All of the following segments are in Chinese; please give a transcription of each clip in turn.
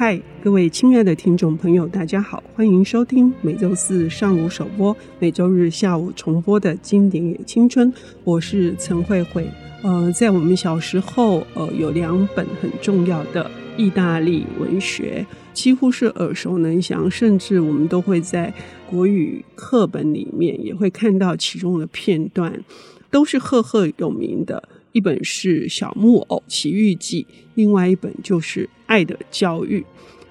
嗨，各位亲爱的听众朋友，大家好，欢迎收听每周四上午首播、每周日下午重播的经典也青春。我是陈慧慧。呃，在我们小时候，呃，有两本很重要的意大利文学，几乎是耳熟能详，甚至我们都会在国语课本里面也会看到其中的片段，都是赫赫有名的。一本是《小木偶奇遇记》，另外一本就是《爱的教育》。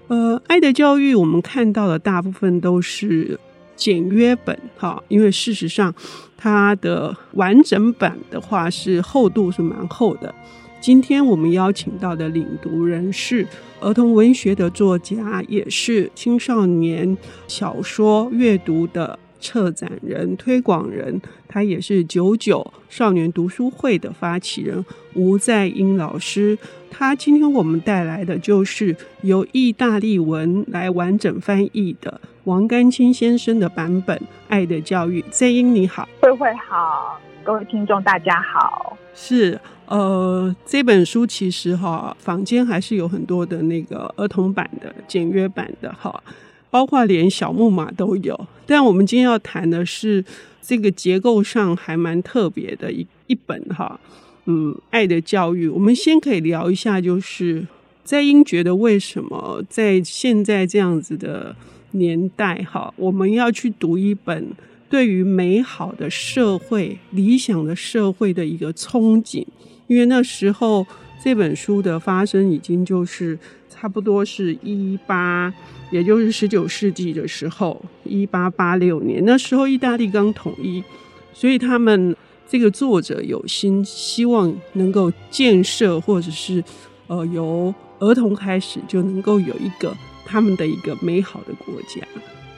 呃，《爱的教育》我们看到的大部分都是简约本，哈，因为事实上它的完整版的话是厚度是蛮厚的。今天我们邀请到的领读人是儿童文学的作家，也是青少年小说阅读的。策展人、推广人，他也是九九少年读书会的发起人吴在英老师。他今天我们带来的就是由意大利文来完整翻译的王甘青先生的版本《爱的教育》。在英你好，慧慧好，各位听众大家好。是呃，这本书其实哈，坊间还是有很多的那个儿童版的简约版的哈。包括连小木马都有，但我们今天要谈的是这个结构上还蛮特别的一一本哈，嗯，爱的教育。我们先可以聊一下，就是在英觉得为什么在现在这样子的年代哈，我们要去读一本对于美好的社会、理想的社会的一个憧憬，因为那时候这本书的发生已经就是差不多是一八。也就是十九世纪的时候，一八八六年，那时候意大利刚统一，所以他们这个作者有心希望能够建设，或者是呃由儿童开始就能够有一个他们的一个美好的国家。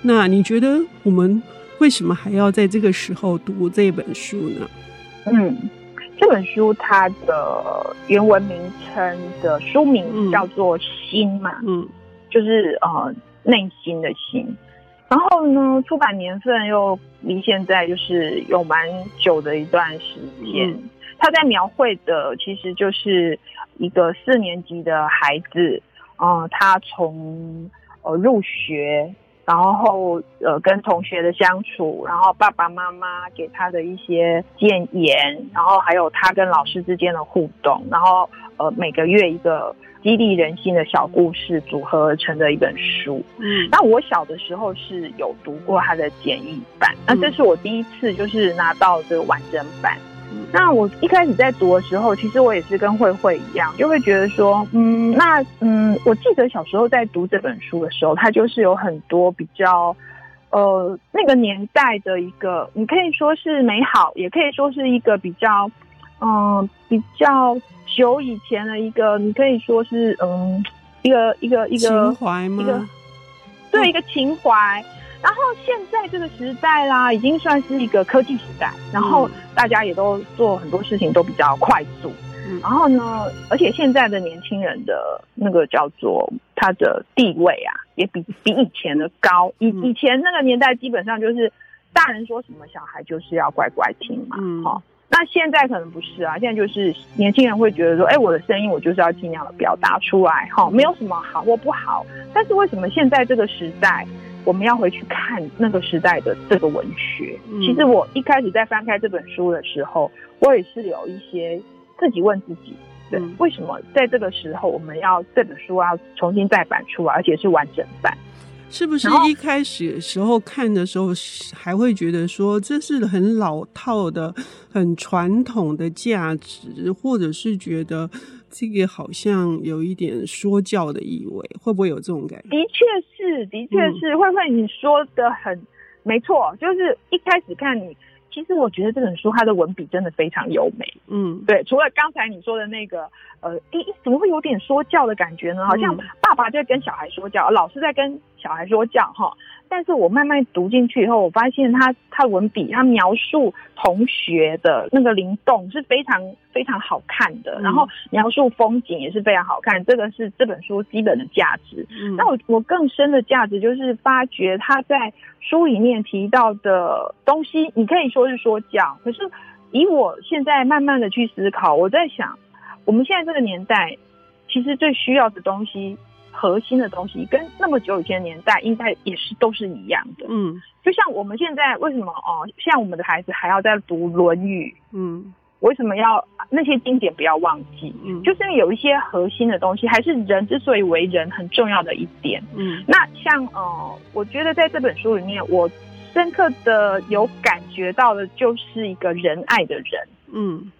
那你觉得我们为什么还要在这个时候读这本书呢？嗯，这本书它的原文名称的书名叫做《心》嘛，嗯。就是呃内心的心，然后呢，出版年份又离现在就是有蛮久的一段时间。嗯、他在描绘的其实就是一个四年级的孩子，嗯、呃，他从呃入学，然后呃跟同学的相处，然后爸爸妈妈给他的一些建言，然后还有他跟老师之间的互动，然后呃每个月一个。激励人心的小故事组合而成的一本书。嗯，那我小的时候是有读过他的简易版，那这是我第一次就是拿到这个完整版。嗯，那我一开始在读的时候，其实我也是跟慧慧一样，就会觉得说，嗯，那嗯，我记得小时候在读这本书的时候，它就是有很多比较，呃，那个年代的一个，你可以说是美好，也可以说是一个比较，嗯、呃，比较。久以前的一个，你可以说是嗯，一个一个一个情怀吗？一个对，一个情怀。然后现在这个时代啦，已经算是一个科技时代，然后大家也都做很多事情都比较快速。嗯，然后呢，而且现在的年轻人的那个叫做他的地位啊，也比比以前的高。以以前那个年代，基本上就是大人说什么，小孩就是要乖乖听嘛。嗯，好。那现在可能不是啊，现在就是年轻人会觉得说，哎，我的声音我就是要尽量的表达出来，哈，没有什么好或不好。但是为什么现在这个时代，我们要回去看那个时代的这个文学？嗯，其实我一开始在翻开这本书的时候，我也是有一些自己问自己，对，为什么在这个时候我们要这本书要重新再版出来，而且是完整版？是不是一开始的时候看的时候还会觉得说，这是很老套的、很传统的价值，或者是觉得这个好像有一点说教的意味，会不会有这种感觉？的确是，的确是，慧慧、嗯、你说的很没错，就是一开始看你。其实我觉得这本书它的文笔真的非常优美，嗯，对。除了刚才你说的那个，呃，一怎么会有点说教的感觉呢？好像爸爸在跟小孩说教，老师在跟小孩说教，哈。但是我慢慢读进去以后，我发现他他文笔，他描述同学的那个灵动是非常非常好看的，然后描述风景也是非常好看，这个是这本书基本的价值。那我我更深的价值就是发觉他在书里面提到的东西，你可以说是说教，可是以我现在慢慢的去思考，我在想，我们现在这个年代，其实最需要的东西核心的东西，跟那么久以前的年代应该也是都是一样的。嗯，就像我们现在为什么哦，像我们的孩子还要在读《论语》？嗯，为什么要那些经典不要忘记？嗯，就是因为有一些核心的东西，还是人之所以为人很重要的一点。嗯，那像呃，我觉得在这本书里面，我深刻的有感觉到的就是一个仁爱的人。嗯。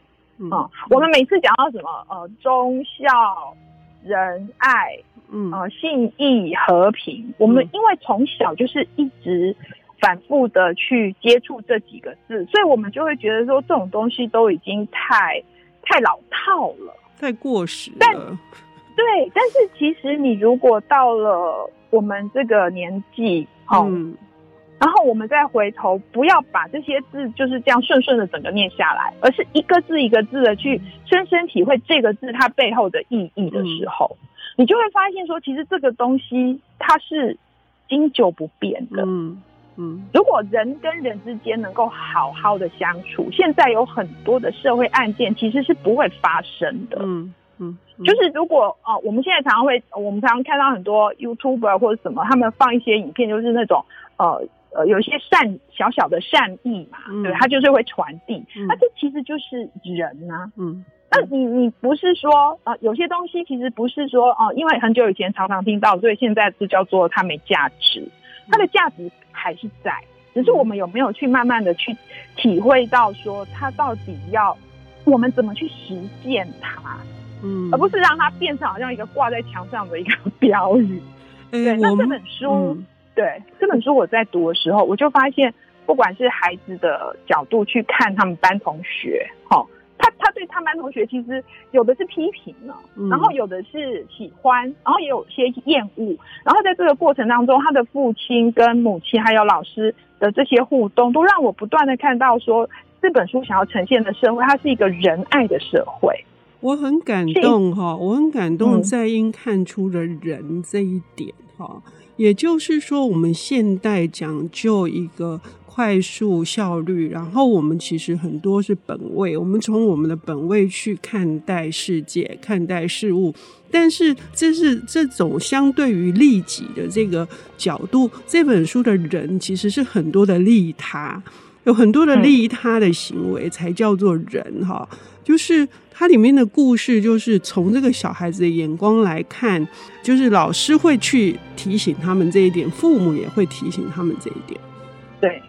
嗯，我们每次讲到什么呃忠孝仁爱，嗯。呃信义和平，我们因为从小就是一直反复的去接触这几个字，所以我们就会觉得说这种东西都已经太太老套了，太过时了。但对，但是其实你如果到了我们这个年纪，嗯。然后我们再回头，不要把这些字就是这样顺顺的整个念下来，而是一个字一个字的去深深体会这个字它背后的意义的时候，嗯、你就会发现说，其实这个东西它是经久不变的。嗯嗯，如果人跟人之间能够好好的相处，现在有很多的社会案件其实是不会发生的。嗯嗯，就是如果啊、呃，我们现在常常会，我们常常看到很多 YouTuber 或者什么，他们放一些影片，就是那种呃。呃，有一些善小小的善意嘛，嗯、对，他就是会传递。那、嗯、这其实就是人呐、啊。嗯，那你你不是说呃，有些东西其实不是说哦、呃，因为很久以前常常听到，所以现在就叫做它没价值。它的价值还是在，只是我们有没有去慢慢的去体会到说，它到底要我们怎么去实践它？嗯，而不是让它变成好像一个挂在墙上的一个 标语。欸、对，那这本书。嗯对这本书，我在读的时候，我就发现，不管是孩子的角度去看他们班同学，哈，他他对他班同学其实有的是批评呢，然后有的是喜欢，然后也有些厌恶，然后在这个过程当中，他的父亲跟母亲还有老师的这些互动，都让我不断的看到说，这本书想要呈现的社会，它是一个仁爱的社会。我很感动哈，我很感动，在英看出了人这一点哈。也就是说，我们现代讲究一个快速效率，然后我们其实很多是本位，我们从我们的本位去看待世界、看待事物。但是，这是这种相对于利己的这个角度，这本书的人其实是很多的利他，有很多的利他的行为才叫做人哈，就是。它里面的故事就是从这个小孩子的眼光来看，就是老师会去提醒他们这一点，父母也会提醒他们这一点。对，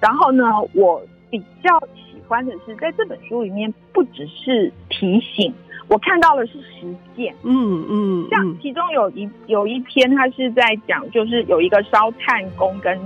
然后呢，我比较喜欢的是在这本书里面，不只是提醒，我看到的是实践。嗯嗯，像其中有一有一篇，他是在讲，就是有一个烧炭工跟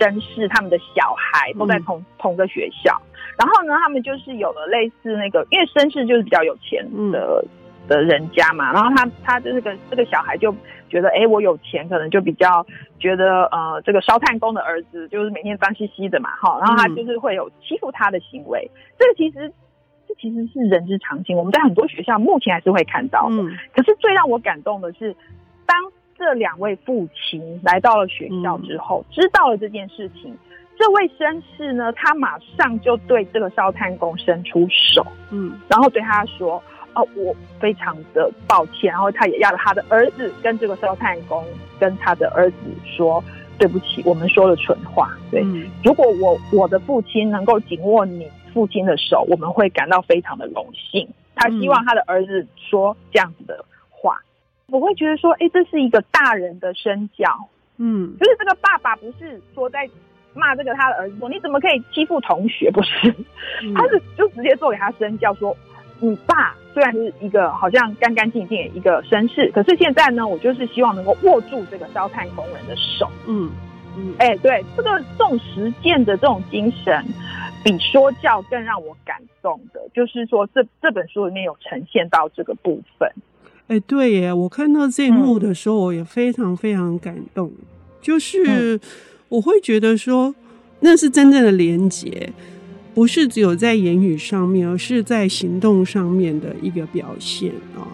绅士他们的小孩都在同、嗯、同个学校。然后呢，他们就是有了类似那个，因为绅士就是比较有钱的、嗯、的人家嘛。然后他他这个这个小孩就觉得，哎，我有钱，可能就比较觉得，呃，这个烧炭工的儿子就是每天脏兮兮的嘛，哈。然后他就是会有欺负他的行为。嗯、这个其实这其实是人之常情，我们在很多学校目前还是会看到的。嗯、可是最让我感动的是，当这两位父亲来到了学校之后，嗯、知道了这件事情。这位绅士呢，他马上就对这个烧炭工伸出手，嗯，然后对他说：“哦，我非常的抱歉。”然后他也要了他的儿子跟这个烧炭工跟他的儿子说：“对不起，我们说了蠢话。”对，嗯、如果我我的父亲能够紧握你父亲的手，我们会感到非常的荣幸。他希望他的儿子说这样子的话，嗯、我会觉得说：“哎，这是一个大人的身教。”嗯，就是这个爸爸不是说在。骂这个他的儿子说：“你怎么可以欺负同学？不是，嗯、他是就直接做给他身教说，你爸虽然是一个好像干干净净的一个绅士，可是现在呢，我就是希望能够握住这个烧炭工人的手。嗯嗯，哎、对，这个这种实践的这种精神，比说教更让我感动的，就是说这这本书里面有呈现到这个部分。哎、欸，对耶，我看到这一幕的时候，我也非常非常感动，就是。嗯我会觉得说，那是真正的连结，不是只有在言语上面，而是在行动上面的一个表现啊。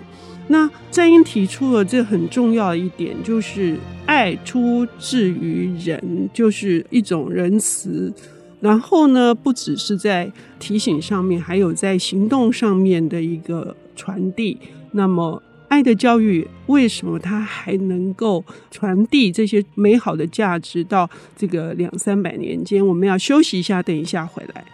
那在英提出了这很重要的一点，就是爱出自于人，就是一种仁慈。然后呢，不只是在提醒上面，还有在行动上面的一个传递。那么。爱的教育为什么它还能够传递这些美好的价值到这个两三百年间？我们要休息一下，等一下回来。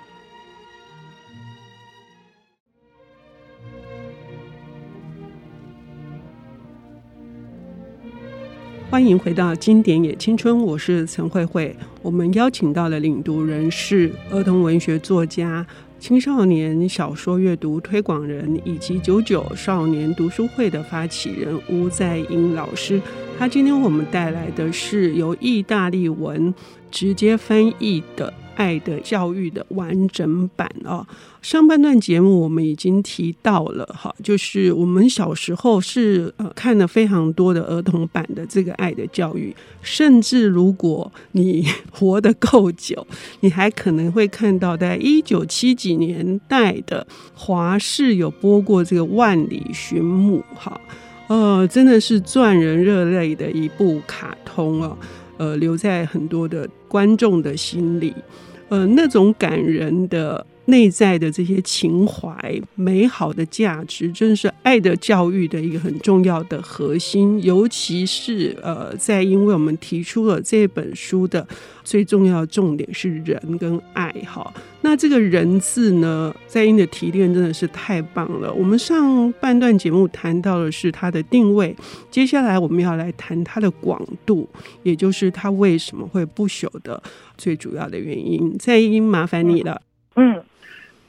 欢迎回到《经典也青春》，我是陈慧慧。我们邀请到的领读人是儿童文学作家、青少年小说阅读推广人，以及九九少年读书会的发起人吴在英老师。他今天我们带来的是由意大利文直接翻译的。爱的教育的完整版哦，上半段节目我们已经提到了哈，就是我们小时候是呃看了非常多的儿童版的这个爱的教育，甚至如果你活得够久，你还可能会看到在一九七几年代的华视有播过这个万里寻母哈，呃，真的是赚人热泪的一部卡通哦。呃，留在很多的观众的心里，呃，那种感人的。内在的这些情怀、美好的价值，真是爱的教育的一个很重要的核心。尤其是呃，在因为我们提出了这本书的最重要重点是人跟爱哈。那这个人字呢，在英的提炼真的是太棒了。我们上半段节目谈到的是它的定位，接下来我们要来谈它的广度，也就是它为什么会不朽的最主要的原因。在英，麻烦你了，嗯。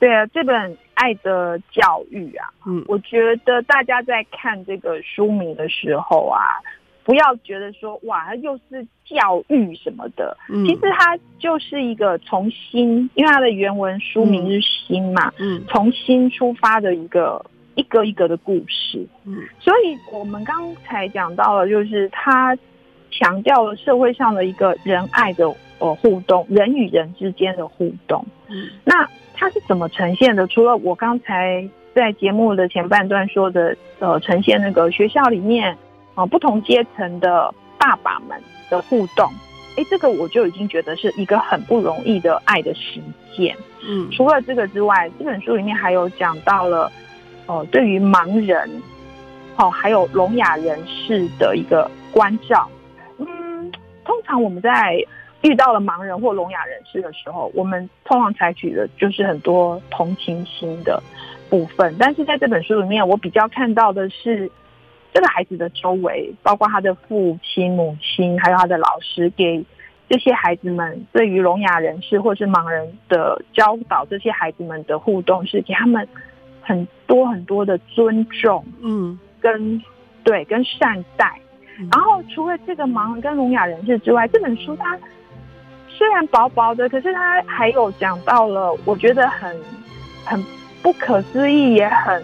对啊，这本《爱的教育》啊，嗯，我觉得大家在看这个书名的时候啊，不要觉得说哇，它又是教育什么的，嗯，其实它就是一个从心，因为它的原文书名是心嘛，嗯，从心出发的一个一个一个的故事，嗯，所以我们刚才讲到了，就是它强调了社会上的一个仁爱的呃互动，人与人之间的互动，嗯，那。它是怎么呈现的？除了我刚才在节目的前半段说的，呃，呈现那个学校里面啊、呃、不同阶层的爸爸们的互动，哎，这个我就已经觉得是一个很不容易的爱的实践。嗯，除了这个之外，这本书里面还有讲到了，哦、呃，对于盲人，哦，还有聋哑人士的一个关照。嗯，通常我们在遇到了盲人或聋哑人士的时候，我们通常采取的就是很多同情心的部分。但是在这本书里面，我比较看到的是这个孩子的周围，包括他的父亲、母亲，还有他的老师，给这些孩子们对于聋哑人士或是盲人的教导，这些孩子们的互动是给他们很多很多的尊重，嗯，跟对跟善待。然后除了这个盲人跟聋哑人士之外，这本书它。虽然薄薄的，可是他还有讲到了，我觉得很很不可思议，也很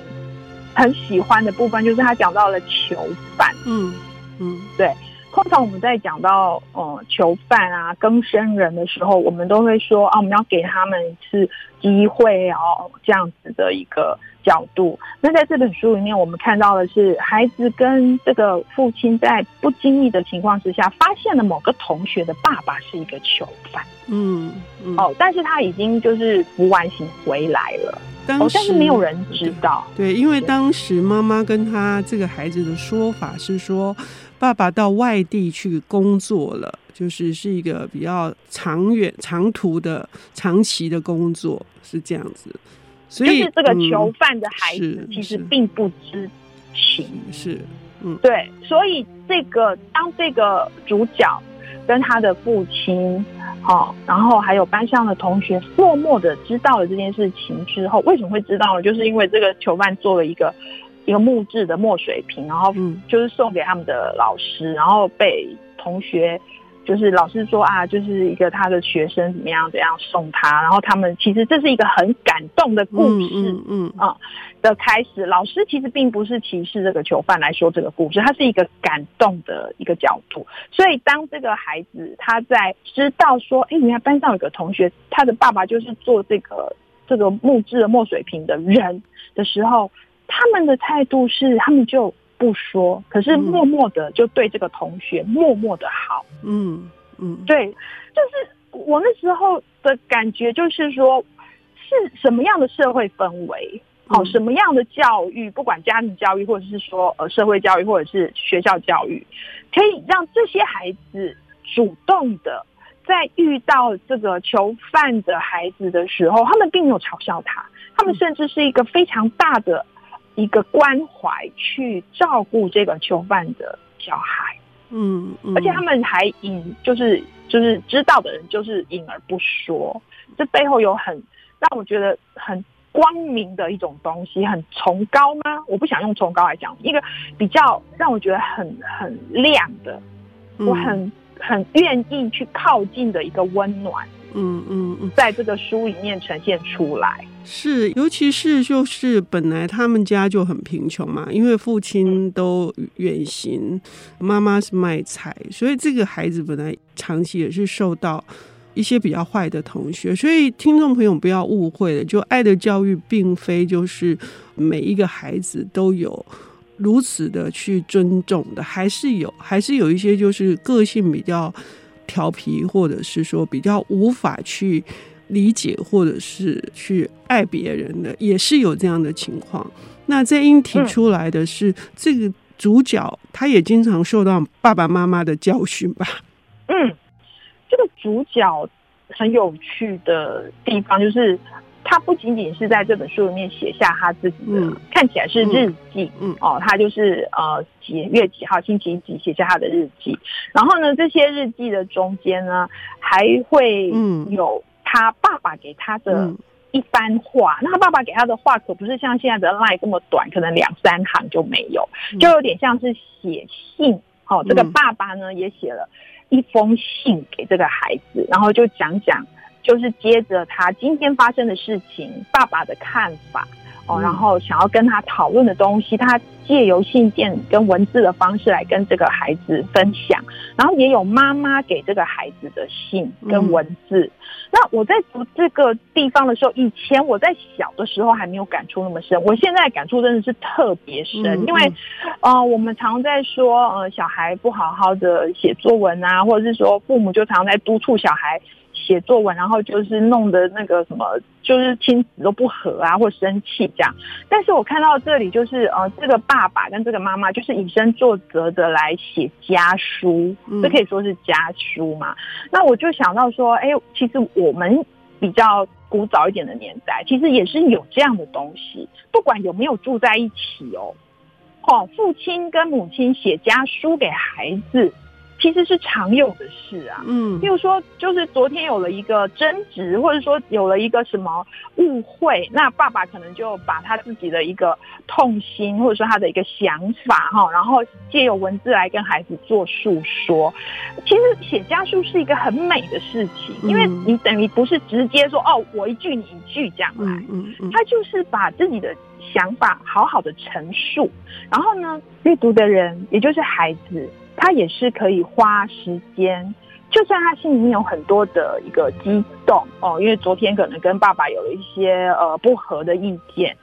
很喜欢的部分，就是他讲到了囚犯。嗯嗯，对。通常我们在讲到呃囚犯啊、更生人的时候，我们都会说啊，我们要给他们一次机会哦，这样子的一个。角度，那在这本书里面，我们看到的是孩子跟这个父亲在不经意的情况之下，发现了某个同学的爸爸是一个囚犯。嗯，嗯哦，但是他已经就是服完刑回来了，当时，哦，但是没有人知道。对，因为当时妈妈跟他这个孩子的说法是说，爸爸到外地去工作了，就是是一个比较长远、长途的、长期的工作，是这样子。所以就是这个囚犯的孩子其实并不知情，是，是，嗯，对，所以这个当这个主角跟他的父亲，好，然后还有班上的同学默默的知道了这件事情之后，为什么会知道呢？就是因为这个囚犯做了一个一个木质的墨水瓶，然后就是送给他们的老师，然后被同学。就是老师说啊，就是一个他的学生怎么样怎样送他，然后他们其实这是一个很感动的故事，嗯嗯啊、嗯、的开始。老师其实并不是歧视这个囚犯来说这个故事，他是一个感动的一个角度。所以当这个孩子他在知道说，哎，原来班上有个同学，他的爸爸就是做这个这个木质的墨水瓶的人的时候，他们的态度是，他们就。不说，可是默默的就对这个同学默默的好。嗯嗯，对，就是我那时候的感觉，就是说是什么样的社会氛围，好，什么样的教育，不管家庭教育，或者是说呃社会教育，或者是学校教育，可以让这些孩子主动的在遇到这个囚犯的孩子的时候，他们并没有嘲笑他，他们甚至是一个非常大的一个关怀去照顾这个囚犯的小孩。嗯，嗯，而且他们还隐，就是就是知道的人就是隐而不说，这背后有很让我觉得很光明的一种东西，很崇高吗？我不想用崇高来讲，一个比较让我觉得很很亮的，我很很愿意去靠近的一个温暖。嗯嗯嗯，在这个书里面呈现出来是，尤其是就是本来他们家就很贫穷嘛，因为父亲都远行，妈妈是卖菜，所以这个孩子本来长期也是受到一些比较坏的同学，所以听众朋友不要误会了，就爱的教育并非就是每一个孩子都有如此的去尊重的，还是有，还是有一些就是个性比较。调皮，或者是说比较无法去理解，或者是去爱别人的，也是有这样的情况。那在英提出来的是，嗯、这个主角他也经常受到爸爸妈妈的教训吧？嗯，这个主角很有趣的地方就是。他不仅仅是在这本书里面写下他自己的，嗯、看起来是日记，嗯，嗯。哦，他就是呃几月几号星期几写下他的日记，然后呢，这些日记的中间呢，还会有他爸爸给他的一番话。嗯、那他爸爸给他的话可不是像现在的 line 这么短，可能两三行就没有，就有点像是写信。哦，这个爸爸呢也写了一封信给这个孩子，然后就讲讲。就是接着他今天发生的事情，爸爸的看法哦，然后想要跟他讨论的东西，他借由信件跟文字的方式来跟这个孩子分享，然后也有妈妈给这个孩子的信跟文字。嗯、那我在读这个地方的时候，以前我在小的时候还没有感触那么深，我现在感触真的是特别深，嗯、因为呃，我们常在说呃，小孩不好好的写作文啊，或者是说父母就常在督促小孩。写作文，然后就是弄得那个什么，就是亲子都不和啊，或生气这样。但是我看到这里，就是呃，这个爸爸跟这个妈妈，就是以身作则的来写家书，这可以说是家书嘛。嗯、那我就想到说，哎，其实我们比较古早一点的年代，其实也是有这样的东西，不管有没有住在一起哦，哦，父亲跟母亲写家书给孩子。其实是常有的事啊，嗯，比如说，就是昨天有了一个争执，或者说有了一个什么误会，那爸爸可能就把他自己的一个痛心，或者说他的一个想法哈，然后借由文字来跟孩子做诉说。其实写家书是一个很美的事情，因为你等于不是直接说哦，我一句你一句这样来，嗯嗯，他就是把自己的想法好好的陈述，然后呢，阅读的人也就是孩子。他也是可以花时间，就算他心里面有很多的一个激动哦，因为昨天可能跟爸爸有了一些呃不合的意见，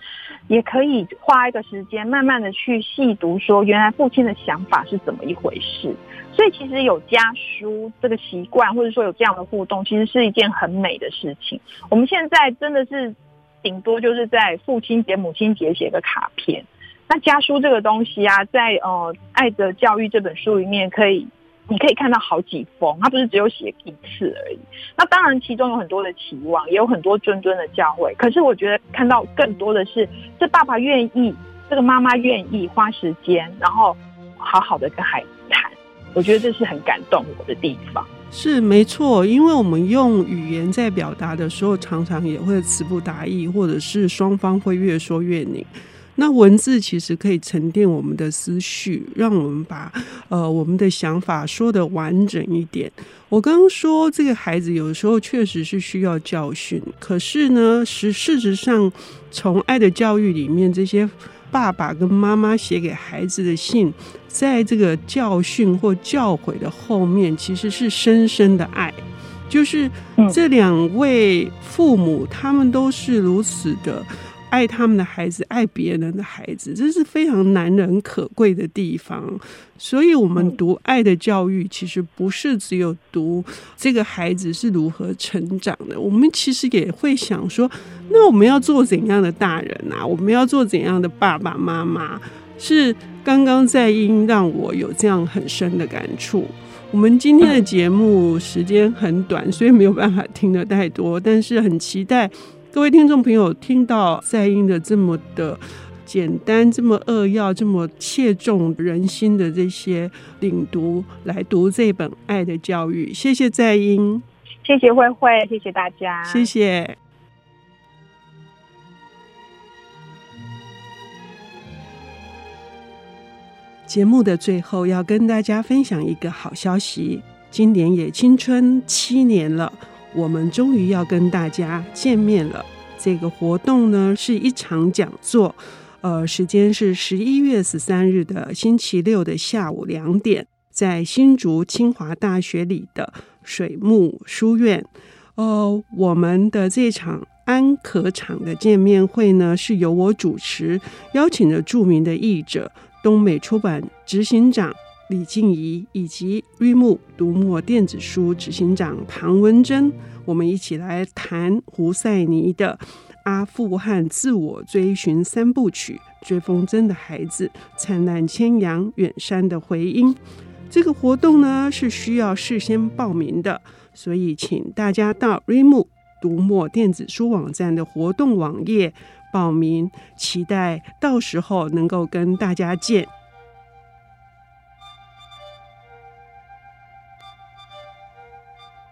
也可以花一个时间，慢慢的去细读，说原来父亲的想法是怎么一回事。所以其实有家书这个习惯，或者说有这样的互动，其实是一件很美的事情。我们现在真的是顶多就是在父亲节、母亲节写个卡片。那家书这个东西啊，在呃《爱的教育》这本书里面，可以你可以看到好几封，它不是只有写一次而已。那当然，其中有很多的期望，也有很多谆谆的教诲。可是我觉得看到更多的是，这爸爸愿意，这个妈妈愿意花时间，然后好好的跟孩子谈。我觉得这是很感动我的地方。是没错，因为我们用语言在表达的时候，常常也会词不达意，或者是双方会越说越拧。那文字其实可以沉淀我们的思绪，让我们把呃我们的想法说的完整一点。我刚刚说这个孩子有时候确实是需要教训，可是呢，是事实上从爱的教育里面，这些爸爸跟妈妈写给孩子的信，在这个教训或教诲的后面，其实是深深的爱，就是这两位父母他们都是如此的。爱他们的孩子，爱别人的孩子，这是非常难能可贵的地方。所以，我们读爱的教育，其实不是只有读这个孩子是如何成长的。我们其实也会想说，那我们要做怎样的大人啊？我们要做怎样的爸爸妈妈？是刚刚在英让我有这样很深的感触。我们今天的节目时间很短，所以没有办法听得太多，但是很期待各位听众朋友听到在英的这么的简单、这么扼要、这么切中人心的这些领读，来读这本《爱的教育》。谢谢在英，谢谢慧慧，谢谢大家，谢谢。节目的最后要跟大家分享一个好消息，今年也青春七年了，我们终于要跟大家见面了。这个活动呢是一场讲座，呃，时间是十一月十三日的星期六的下午两点，在新竹清华大学里的水木书院。呃，我们的这场安可场的见面会呢，是由我主持，邀请了著名的译者。东美出版执行长李静怡以及瑞木读墨电子书执行长庞文珍，我们一起来谈胡塞尼的《阿富汗自我追寻三部曲》：追风筝的孩子、灿烂千阳、远山的回音。这个活动呢是需要事先报名的，所以请大家到瑞木读墨电子书网站的活动网页。报名，期待到时候能够跟大家见。